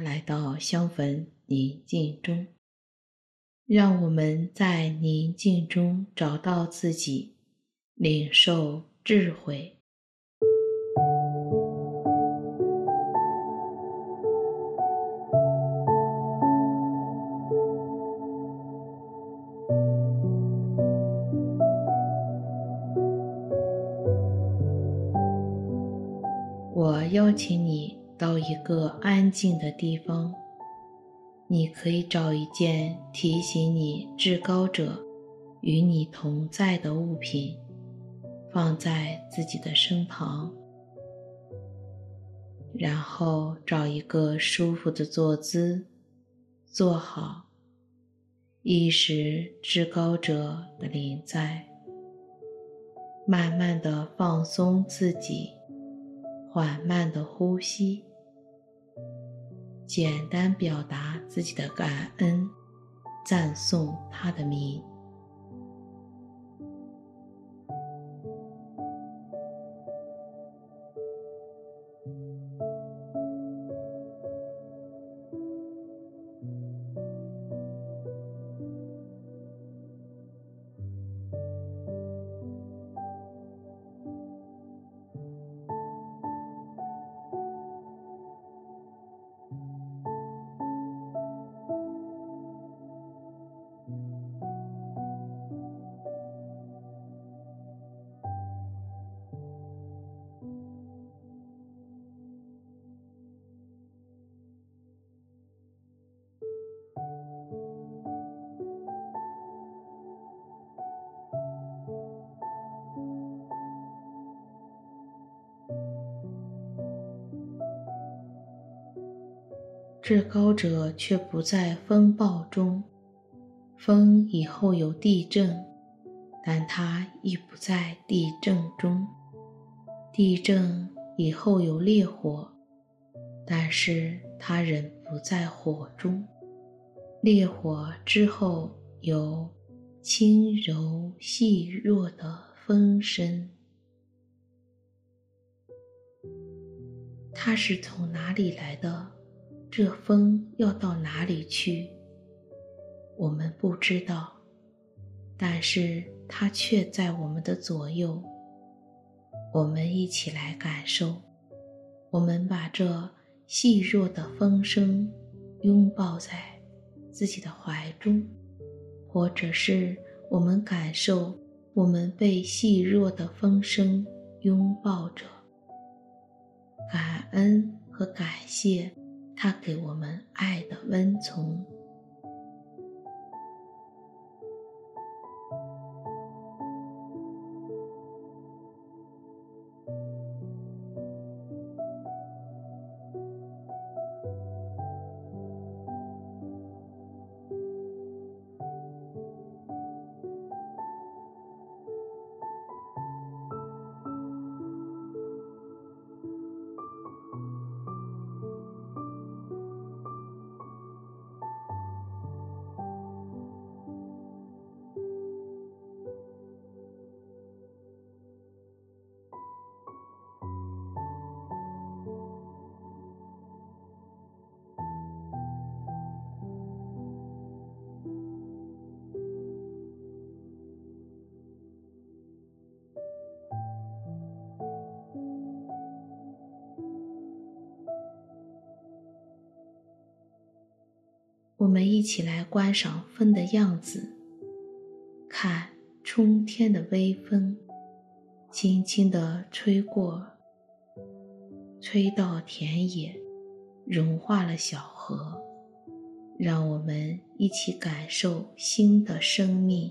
来到香焚宁静中，让我们在宁静中找到自己，领受智慧。我邀请你到一个安静的地方，你可以找一件提醒你至高者与你同在的物品，放在自己的身旁，然后找一个舒服的坐姿，坐好，意识至高者的临在，慢慢的放松自己。缓慢的呼吸，简单表达自己的感恩，赞颂他的名。至高者却不在风暴中，风以后有地震，但他亦不在地震中；地震以后有烈火，但是他仍不在火中；烈火之后有轻柔细弱的风声。他是从哪里来的？这风要到哪里去？我们不知道，但是它却在我们的左右。我们一起来感受。我们把这细弱的风声拥抱在自己的怀中，或者是我们感受我们被细弱的风声拥抱着，感恩和感谢。他给我们爱的温存。我们一起来观赏风的样子，看春天的微风，轻轻地吹过，吹到田野，融化了小河，让我们一起感受新的生命。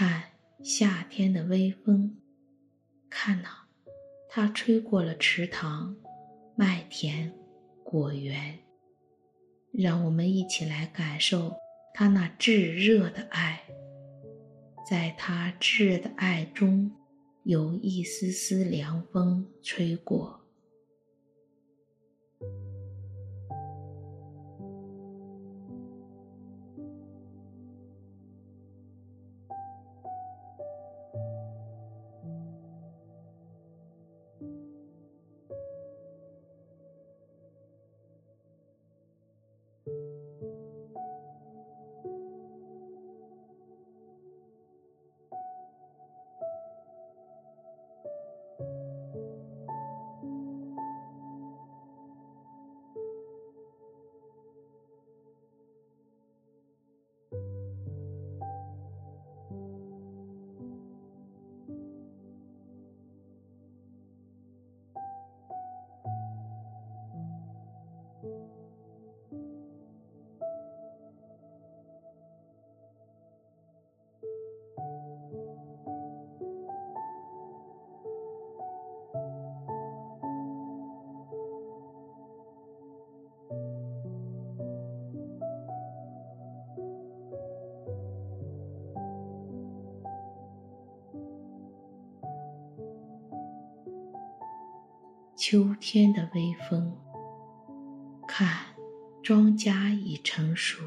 看夏天的微风，看呐，它吹过了池塘、麦田、果园，让我们一起来感受它那炙热的爱。在它炙热的爱中，有一丝丝凉风吹过。秋天的微风，看，庄稼已成熟，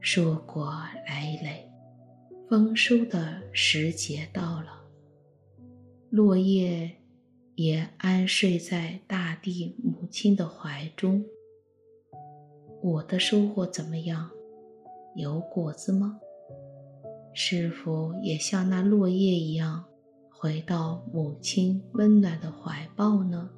硕果累累，丰收的时节到了。落叶也安睡在大地母亲的怀中。我的收获怎么样？有果子吗？是否也像那落叶一样？回到母亲温暖的怀抱呢？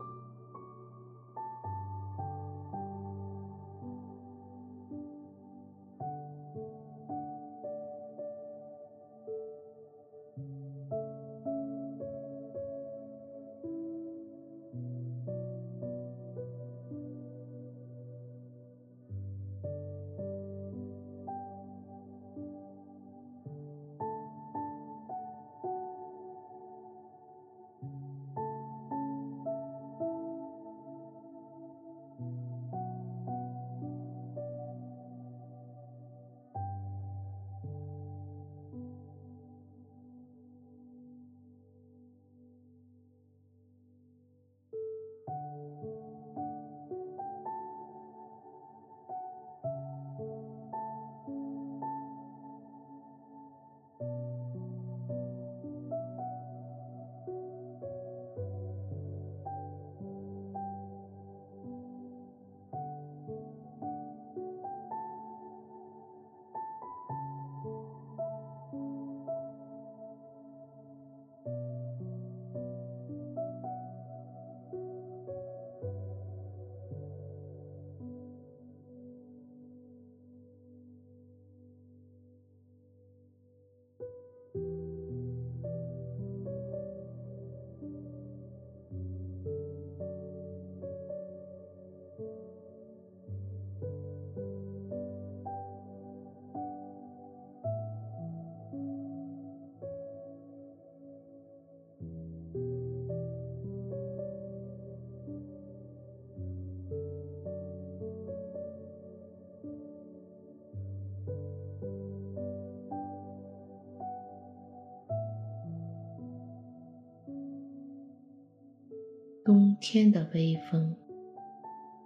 天的微风，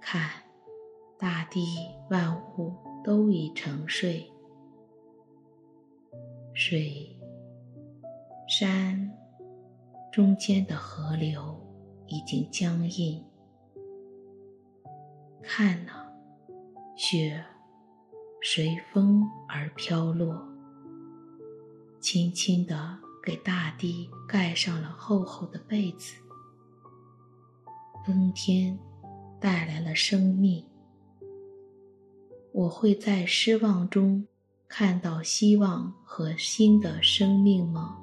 看，大地万物都已沉睡，水、山中间的河流已经僵硬。看哪，雪随风而飘落，轻轻地给大地盖上了厚厚的被子。冬天带来了生命，我会在失望中看到希望和新的生命吗？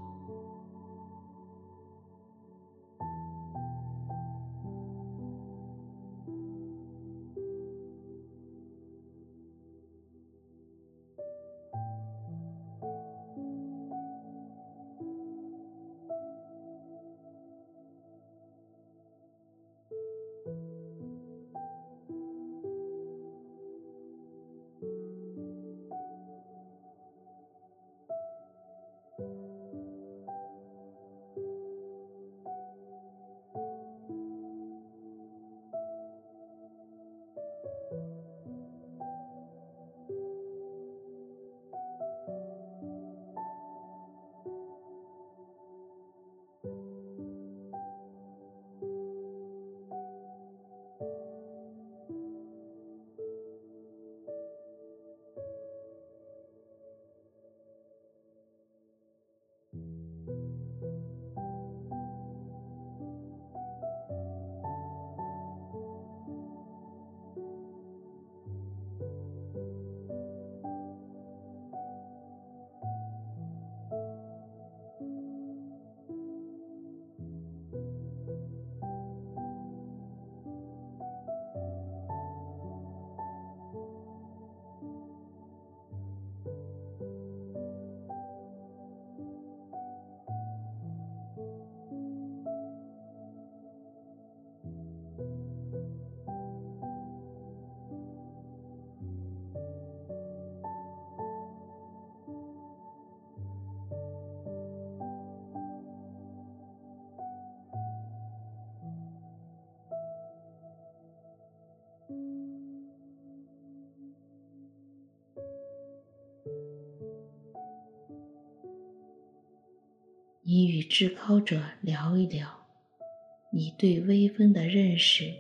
你与至高者聊一聊，你对微风的认识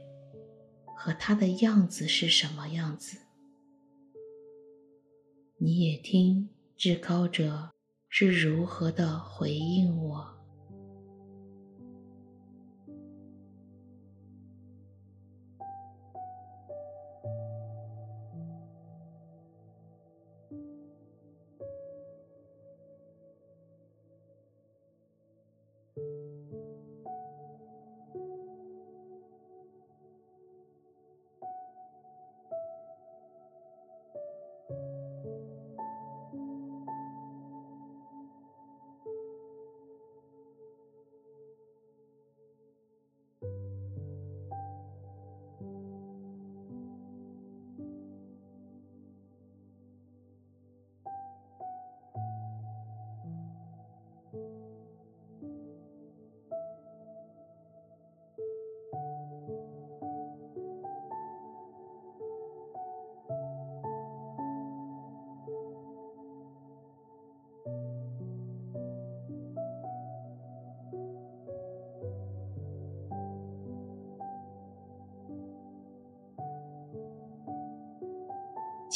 和他的样子是什么样子？你也听至高者是如何的回应我。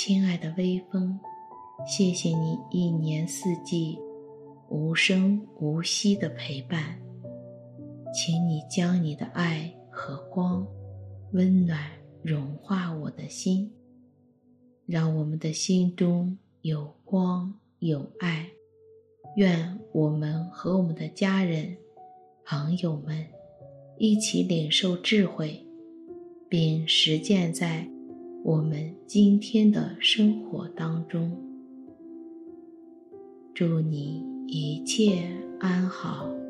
亲爱的微风，谢谢你一年四季无声无息的陪伴，请你将你的爱和光温暖融化我的心，让我们的心中有光有爱。愿我们和我们的家人、朋友们一起领受智慧，并实践在我们今天的生活当中，祝你一切安好。